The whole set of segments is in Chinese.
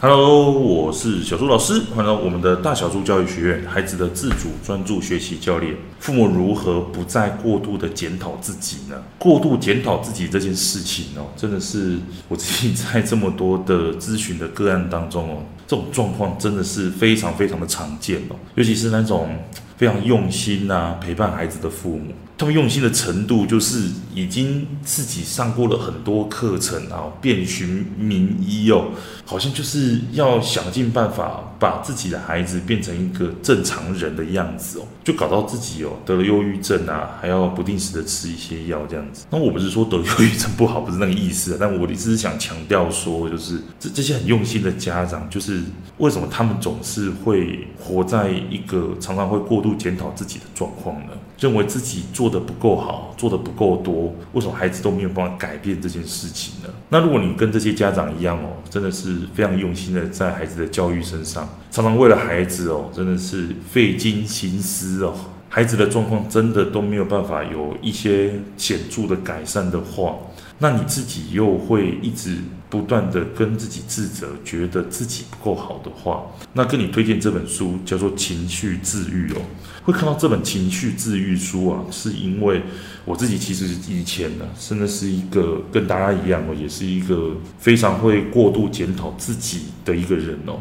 Hello，我是小猪老师，欢迎来到我们的大小猪教育学院，孩子的自主专注学习教练。父母如何不再过度的检讨自己呢？过度检讨自己这件事情哦，真的是我自己在这么多的咨询的个案当中哦，这种状况真的是非常非常的常见哦，尤其是那种非常用心啊陪伴孩子的父母。他们用心的程度，就是已经自己上过了很多课程啊，遍寻名医哦，好像就是要想尽办法把自己的孩子变成一个正常人的样子哦，就搞到自己哦得了忧郁症啊，还要不定时的吃一些药这样子。那我不是说得忧郁症不好，不是那个意思，但我只是想强调说，就是这这些很用心的家长，就是为什么他们总是会活在一个常常会过度检讨自己的状况呢？认为自己做的不够好，做的不够多，为什么孩子都没有办法改变这件事情呢？那如果你跟这些家长一样哦，真的是非常用心的在孩子的教育身上，常常为了孩子哦，真的是费尽心思哦，孩子的状况真的都没有办法有一些显著的改善的话，那你自己又会一直不断的跟自己自责，觉得自己不够好的话，那跟你推荐这本书叫做《情绪治愈》哦。会看到这本情绪治愈书啊，是因为我自己其实以前呢，真的是一个跟大家一样哦，也是一个非常会过度检讨自己的一个人哦。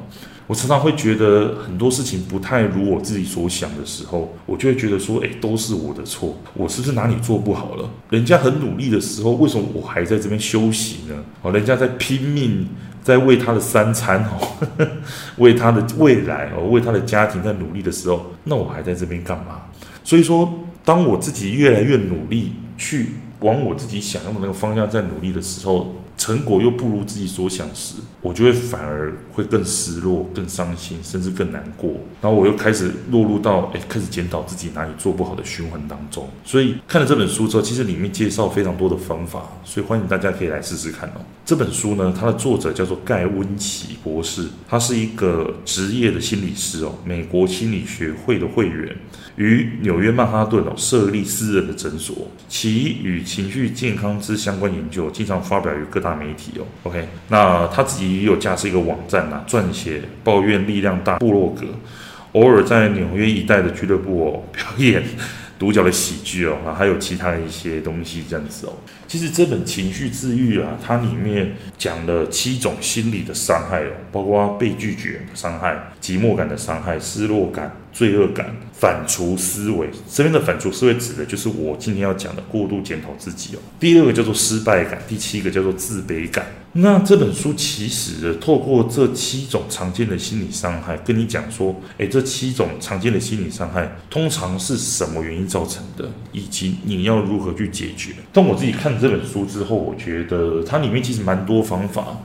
我常常会觉得很多事情不太如我自己所想的时候，我就会觉得说，哎，都是我的错，我是不是哪里做不好了？人家很努力的时候，为什么我还在这边休息呢？哦，人家在拼命。在为他的三餐哦，为他的未来哦，为他的家庭在努力的时候，那我还在这边干嘛？所以说，当我自己越来越努力去往我自己想要的那个方向在努力的时候，成果又不如自己所想时，我就会反而会更失落、更伤心，甚至更难过。然后我又开始落入到诶，开始检讨自己哪里做不好的循环当中。所以看了这本书之后，其实里面介绍非常多的方法，所以欢迎大家可以来试试看哦。这本书呢，它的作者叫做盖温奇博士，他是一个职业的心理师哦，美国心理学会的会员，于纽约曼哈顿哦设立私人的诊所，其与情绪健康之相关研究经常发表于各大。大媒体哦，OK，那他自己也有架设一个网站呐，撰写抱怨力量大部落格，偶尔在纽约一带的俱乐部哦表演独角的喜剧哦，啊，还有其他的一些东西这样子哦。其实这本情绪治愈啊，它里面讲了七种心理的伤害哦，包括被拒绝的伤害、寂寞感的伤害、失落感、罪恶感、反刍思维。这边的反刍思维指的就是我今天要讲的过度检讨自己哦。第二个叫做失败感，第七个叫做自卑感。那这本书其实透过这七种常见的心理伤害，跟你讲说，诶，这七种常见的心理伤害通常是什么原因造成的，以及你要如何去解决。但我自己看这本书之后，我觉得它里面其实蛮多方法，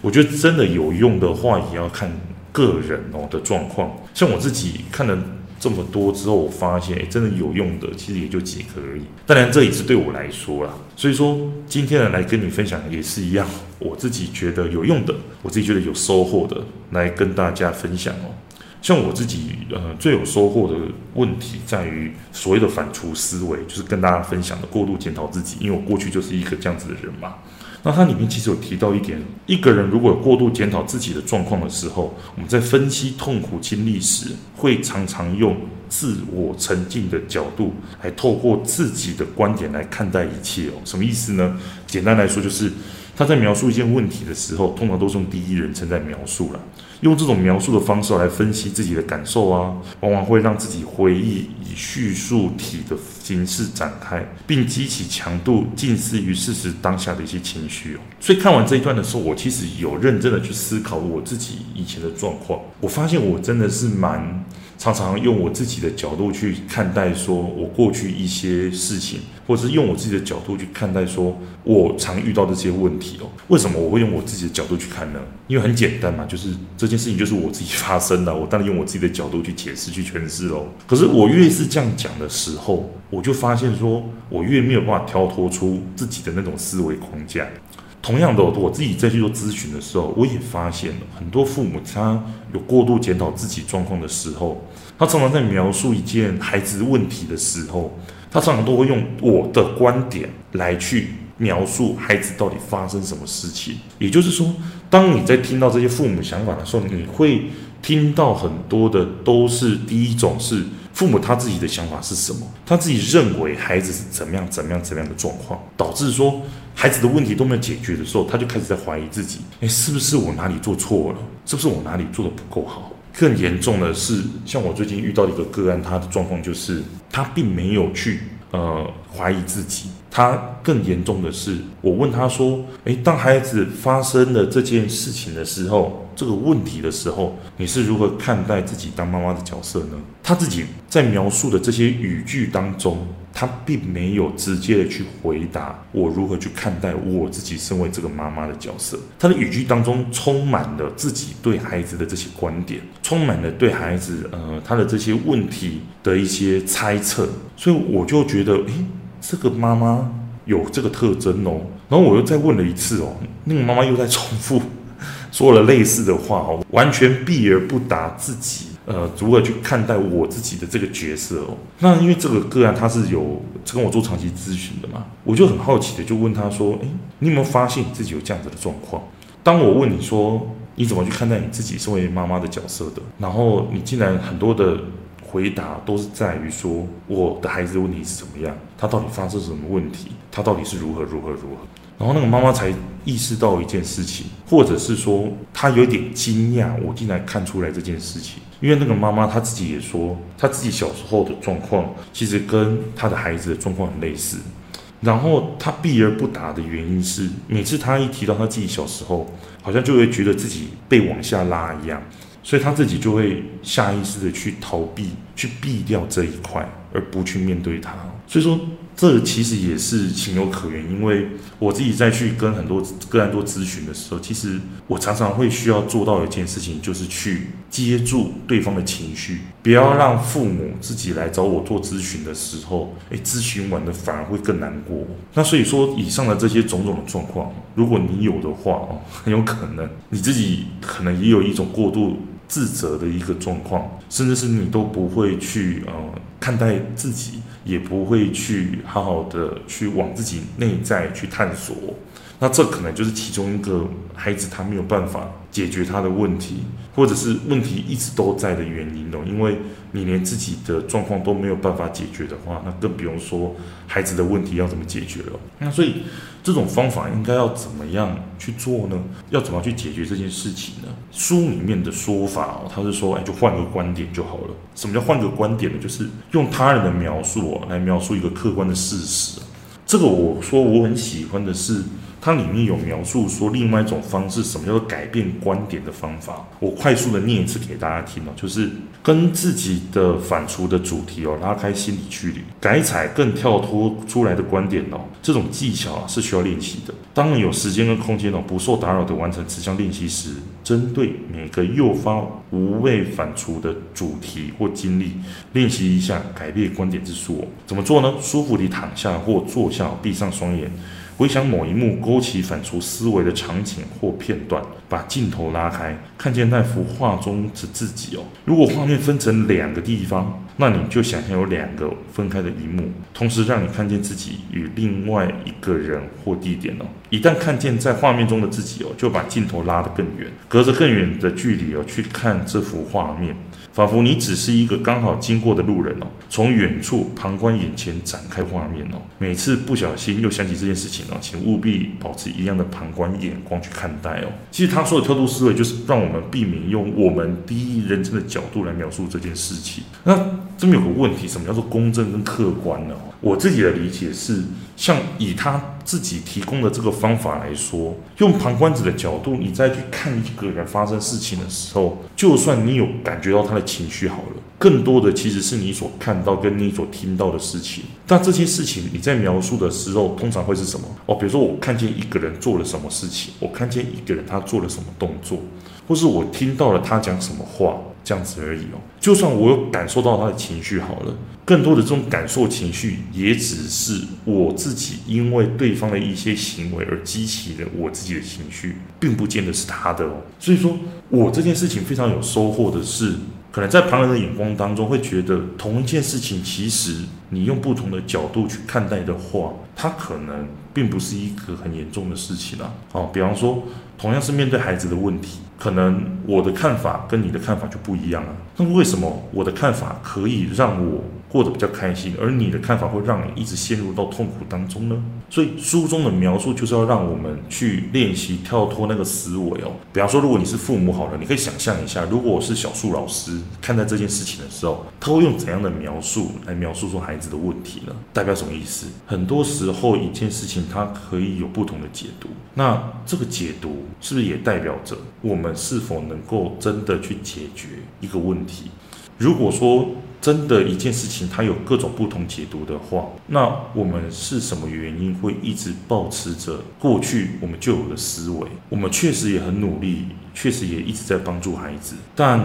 我觉得真的有用的话，也要看个人哦的状况。像我自己看了。这么多之后，我发现，诶，真的有用的，其实也就几个而已。当然，这也是对我来说啦。所以说，今天呢，来跟你分享也是一样，我自己觉得有用的，我自己觉得有收获的，来跟大家分享哦。像我自己，呃，最有收获的问题在于所谓的反刍思维，就是跟大家分享的过度检讨自己，因为我过去就是一个这样子的人嘛。那它里面其实有提到一点，一个人如果有过度检讨自己的状况的时候，我们在分析痛苦经历时，会常常用自我沉浸的角度，来透过自己的观点来看待一切哦。什么意思呢？简单来说就是。他在描述一件问题的时候，通常都是用第一人称在描述了。用这种描述的方式来分析自己的感受啊，往往会让自己回忆以叙述体的形式展开，并激起强度近似于事实当下的一些情绪哦。所以看完这一段的时候，我其实有认真的去思考我自己以前的状况。我发现我真的是蛮常常用我自己的角度去看待，说我过去一些事情。或者是用我自己的角度去看待，说我常遇到的这些问题哦，为什么我会用我自己的角度去看呢？因为很简单嘛，就是这件事情就是我自己发生的，我当然用我自己的角度去解释、去诠释喽。可是我越是这样讲的时候，我就发现说我越没有办法跳脱出自己的那种思维框架。同样的，我自己在去做咨询的时候，我也发现了很多父母他有过度检讨自己状况的时候，他常常在描述一件孩子问题的时候。他常常都会用我的观点来去描述孩子到底发生什么事情。也就是说，当你在听到这些父母想法的时候，你会听到很多的都是第一种是父母他自己的想法是什么，他自己认为孩子是怎么样怎么样怎么样的状况，导致说孩子的问题都没有解决的时候，他就开始在怀疑自己，哎，是不是我哪里做错了？是不是我哪里做的不够好？更严重的是，像我最近遇到的一个个案，他的状况就是他并没有去呃怀疑自己，他更严重的是，我问他说：“诶，当孩子发生了这件事情的时候，这个问题的时候，你是如何看待自己当妈妈的角色呢？”他自己在描述的这些语句当中。他并没有直接的去回答我如何去看待我自己身为这个妈妈的角色。他的语句当中充满了自己对孩子的这些观点，充满了对孩子呃他的这些问题的一些猜测。所以我就觉得，诶，这个妈妈有这个特征哦。然后我又再问了一次哦，那个妈妈又在重复 说了类似的话哦，完全避而不答自己。呃，如何去看待我自己的这个角色哦？那因为这个个案他是有跟我做长期咨询的嘛，我就很好奇的就问他说：“诶，你有没有发现你自己有这样子的状况？当我问你说你怎么去看待你自己身为妈妈的角色的，然后你竟然很多的回答都是在于说我的孩子问题是怎么样，他到底发生什么问题，他到底是如何如何如何？然后那个妈妈才意识到一件事情，或者是说她有点惊讶，我竟然看出来这件事情。”因为那个妈妈她自己也说，她自己小时候的状况其实跟她的孩子的状况很类似。然后她避而不答的原因是，每次她一提到她自己小时候，好像就会觉得自己被往下拉一样，所以他自己就会下意识的去逃避，去避掉这一块，而不去面对它。所以说。这其实也是情有可原，因为我自己在去跟很多个案做咨询的时候，其实我常常会需要做到一件事情，就是去接住对方的情绪，不要让父母自己来找我做咨询的时候，哎，咨询完了反而会更难过。那所以说，以上的这些种种的状况，如果你有的话哦，很有可能你自己可能也有一种过度自责的一个状况，甚至是你都不会去呃看待自己。也不会去好好的去往自己内在去探索，那这可能就是其中一个孩子他没有办法解决他的问题，或者是问题一直都在的原因哦，因为你连自己的状况都没有办法解决的话，那更不用说孩子的问题要怎么解决了。那所以这种方法应该要怎么样去做呢？要怎么去解决这件事情呢？书里面的说法哦，他是说，哎，就换个观点就好了。什么叫换个观点呢？就是用他人的描述哦，来描述一个客观的事实。这个我说我很喜欢的是。它里面有描述说另外一种方式，什么叫做改变观点的方法？我快速的念一次给大家听哦，就是跟自己的反刍的主题哦拉开心理距离，改采更跳脱出来的观点哦。这种技巧啊是需要练习的。当你有时间跟空间哦，不受打扰的完成此项练习时，针对每个诱发无谓反刍的主题或经历，练习一下改变观点之术哦。怎么做呢？舒服地躺下或坐下，闭上双眼。回想某一幕勾起反刍思维的场景或片段，把镜头拉开，看见那幅画中的自己哦。如果画面分成两个地方，那你就想象有两个分开的一幕，同时让你看见自己与另外一个人或地点哦。一旦看见在画面中的自己哦，就把镜头拉得更远，隔着更远的距离哦去看这幅画面。仿佛你只是一个刚好经过的路人哦，从远处旁观眼前展开画面哦。每次不小心又想起这件事情哦，请务必保持一样的旁观眼光去看待哦。其实他说的跳脱思维，就是让我们避免用我们第一人称的角度来描述这件事情。那这边有个问题，什么叫做公正跟客观呢？我自己的理解是，像以他自己提供的这个方法来说，用旁观者的角度，你再去看一个人发生事情的时候，就算你有感觉到他的情绪好了，更多的其实是你所看到跟你所听到的事情。但这些事情你在描述的时候，通常会是什么？哦，比如说我看见一个人做了什么事情，我看见一个人他做了什么动作，或是我听到了他讲什么话。这样子而已哦。就算我有感受到他的情绪好了，更多的这种感受情绪，也只是我自己因为对方的一些行为而激起了我自己的情绪，并不见得是他的哦。所以说我这件事情非常有收获的是，可能在旁人的眼光当中会觉得同一件事情，其实你用不同的角度去看待的话，它可能并不是一个很严重的事情啊。哦，比方说，同样是面对孩子的问题，可能我的看法跟你的看法就不一样了。那么为什么我的看法可以让我过得比较开心，而你的看法会让你一直陷入到痛苦当中呢？所以书中的描述就是要让我们去练习跳脱那个思维哦。比方说，如果你是父母好了，你可以想象一下，如果我是小树老师看待这件事情的时候，他会用怎样的描述来描述说孩子的问题呢？代表什么意思？很多时候一件事情它可以有不同的解读，那这个解读是不是也代表着我们是否能够真的去解决一个问题？如果说真的一件事情，它有各种不同解读的话，那我们是什么原因会一直保持着过去我们就有的思维？我们确实也很努力，确实也一直在帮助孩子，但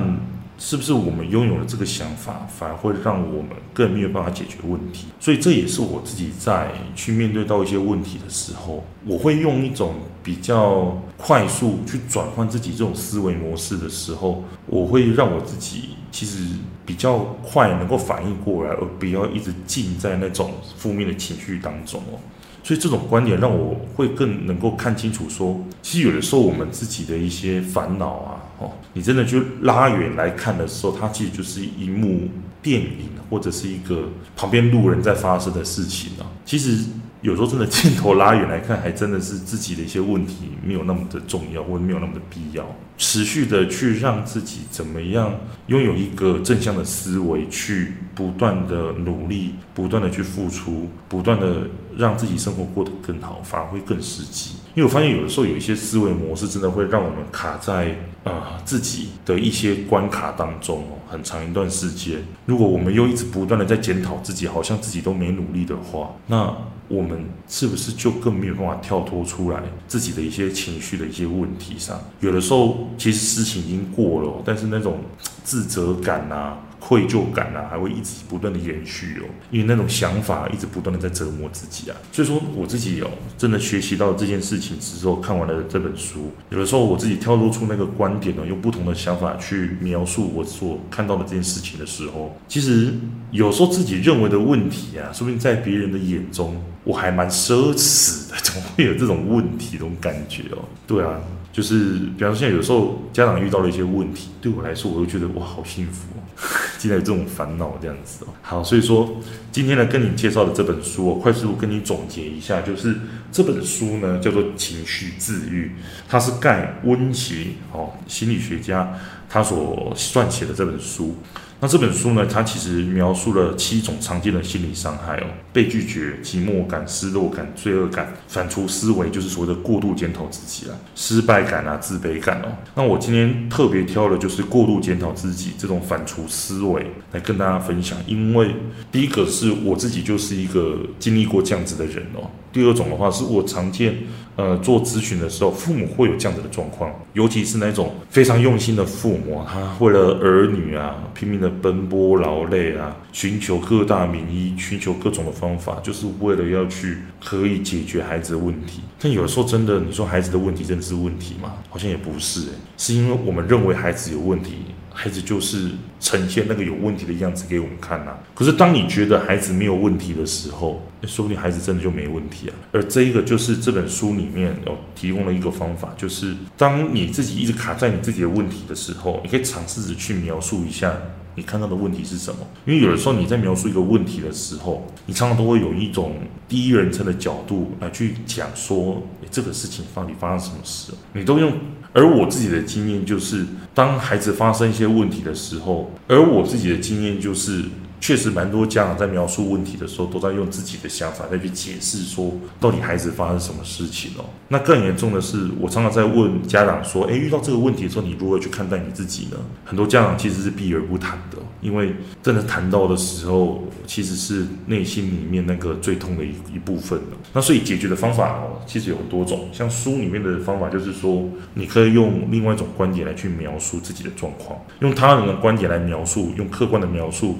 是不是我们拥有了这个想法，反而会让我们更没有办法解决问题？所以这也是我自己在去面对到一些问题的时候，我会用一种比较快速去转换自己这种思维模式的时候，我会让我自己。其实比较快能够反应过来，而不要一直浸在那种负面的情绪当中哦。所以这种观点让我会更能够看清楚说，其实有的时候我们自己的一些烦恼啊，哦，你真的去拉远来看的时候，它其实就是一幕电影，或者是一个旁边路人在发生的事情啊。其实。有时候真的镜头拉远来看，还真的是自己的一些问题没有那么的重要，或者没有那么的必要。持续的去让自己怎么样拥有一个正向的思维，去不断的努力，不断的去付出，不断的让自己生活过得更好，反而会更实际。因为我发现有的时候有一些思维模式，真的会让我们卡在啊、呃、自己的一些关卡当中哦，很长一段时间。如果我们又一直不断的在检讨自己，好像自己都没努力的话，那我们是不是就更没有办法跳脱出来自己的一些情绪的一些问题上？有的时候其实事情已经过了，但是那种自责感啊。愧疚感啊，还会一直不断的延续哦，因为那种想法一直不断的在折磨自己啊。所以说，我自己有真的学习到这件事情之后，看完了这本书，有的时候我自己跳脱出那个观点呢，用不同的想法去描述我所看到的这件事情的时候，其实有时候自己认为的问题啊，说不定在别人的眼中，我还蛮奢侈的，怎么会有这种问题，这种感觉哦？对啊，就是比方说现在有时候家长遇到了一些问题，对我来说，我就觉得哇，好幸福哦。积累这种烦恼这样子哦，好，所以说今天呢，跟你介绍的这本书，我快速跟你总结一下，就是这本书呢叫做《情绪治愈》，它是盖温奇哦心理学家他所撰写的这本书。那这本书呢，它其实描述了七种常见的心理伤害哦：被拒绝、寂寞感、失落感、罪恶感、反刍思维，就是所谓的过度检讨自己啊；失败感啊、自卑感哦。那我今天特别挑的就是过度检讨自己这种反刍思维来跟大家分享，因为第一个是我自己就是一个经历过这样子的人哦。第二种的话，是我常见，呃，做咨询的时候，父母会有这样子的状况，尤其是那种非常用心的父母，他为了儿女啊，拼命的奔波劳累啊，寻求各大名医，寻求各种的方法，就是为了要去可以解决孩子的问题。但有的时候，真的，你说孩子的问题真的是问题吗？好像也不是，欸，是因为我们认为孩子有问题。孩子就是呈现那个有问题的样子给我们看呐。可是当你觉得孩子没有问题的时候，说不定孩子真的就没问题啊。而这一个就是这本书里面有提供了一个方法，就是当你自己一直卡在你自己的问题的时候，你可以尝试着去描述一下你看到的问题是什么。因为有的时候你在描述一个问题的时候，你常常都会有一种第一人称的角度来去讲说，这个事情到底发生什么事，你都用。而我自己的经验就是，当孩子发生一些问题的时候，而我自己的经验就是。确实，蛮多家长在描述问题的时候，都在用自己的想法再去解释说，到底孩子发生什么事情哦。那更严重的是，我常常在问家长说，诶，遇到这个问题的时候，你如何去看待你自己呢？很多家长其实是避而不谈的，因为真的谈到的时候，其实是内心里面那个最痛的一一部分了。那所以解决的方法哦，其实有很多种。像书里面的方法就是说，你可以用另外一种观点来去描述自己的状况，用他人的观点来描述，用客观的描述。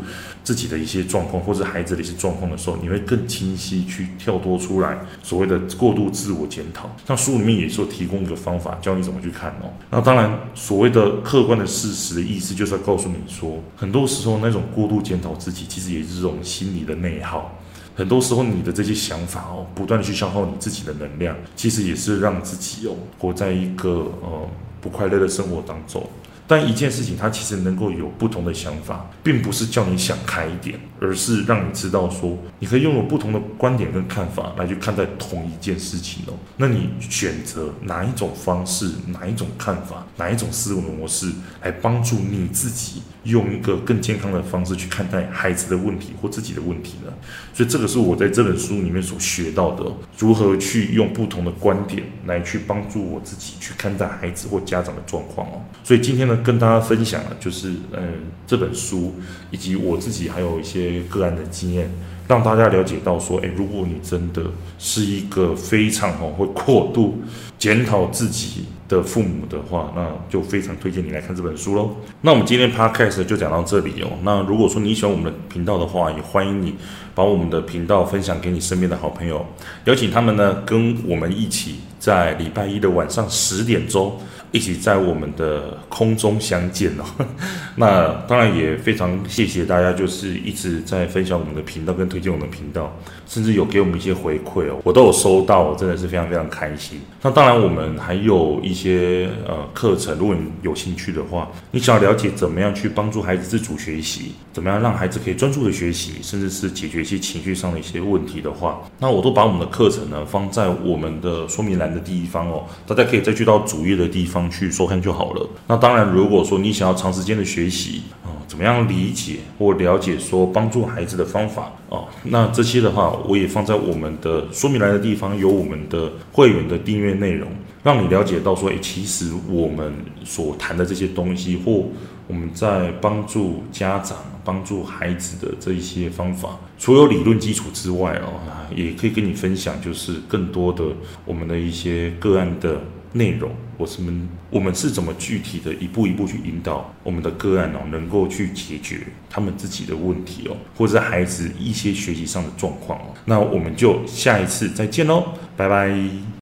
自己的一些状况，或者孩子的一些状况的时候，你会更清晰去跳脱出来所谓的过度自我检讨。那书里面也是提供一个方法，教你怎么去看哦。那当然，所谓的客观的事实的意思，就是要告诉你说，很多时候那种过度检讨自己，其实也是这种心理的内耗。很多时候你的这些想法哦，不断的去消耗你自己的能量，其实也是让自己哦活在一个呃不快乐的生活当中。但一件事情，它其实能够有不同的想法，并不是叫你想开一点，而是让你知道说，你可以拥有不同的观点跟看法来去看待同一件事情哦。那你选择哪一种方式、哪一种看法、哪一种思维模式，来帮助你自己用一个更健康的方式去看待孩子的问题或自己的问题呢？所以这个是我在这本书里面所学到的，如何去用不同的观点来去帮助我自己去看待孩子或家长的状况哦。所以今天呢，跟大家分享的就是，嗯，这本书以及我自己还有一些个案的经验，让大家了解到说，诶，如果你真的是一个非常哦会过度检讨自己的父母的话，那就非常推荐你来看这本书喽。那我们今天 podcast 就讲到这里哦。那如果说你喜欢我们的频道的话，也欢迎你把我们的频道分享给你身边的好朋友，邀请他们呢跟我们一起在礼拜一的晚上十点钟。一起在我们的空中相见哦，那当然也非常谢谢大家，就是一直在分享我们的频道跟推荐我们的频道，甚至有给我们一些回馈哦，我都有收到，真的是非常非常开心。那当然我们还有一些呃课程，如果你有兴趣的话，你想要了解怎么样去帮助孩子自主学习，怎么样让孩子可以专注的学习，甚至是解决一些情绪上的一些问题的话，那我都把我们的课程呢放在我们的说明栏的地方哦，大家可以再去到主页的地方。去收看就好了。那当然，如果说你想要长时间的学习啊，怎么样理解或了解说帮助孩子的方法啊，那这些的话，我也放在我们的说明栏的地方，有我们的会员的订阅内容，让你了解到说，诶，其实我们所谈的这些东西，或我们在帮助家长、帮助孩子的这一些方法，除有理论基础之外哦，也可以跟你分享，就是更多的我们的一些个案的。内容，我是们我们是怎么具体的一步一步去引导我们的个案哦，能够去解决他们自己的问题哦，或者是孩子一些学习上的状况哦。那我们就下一次再见喽，拜拜。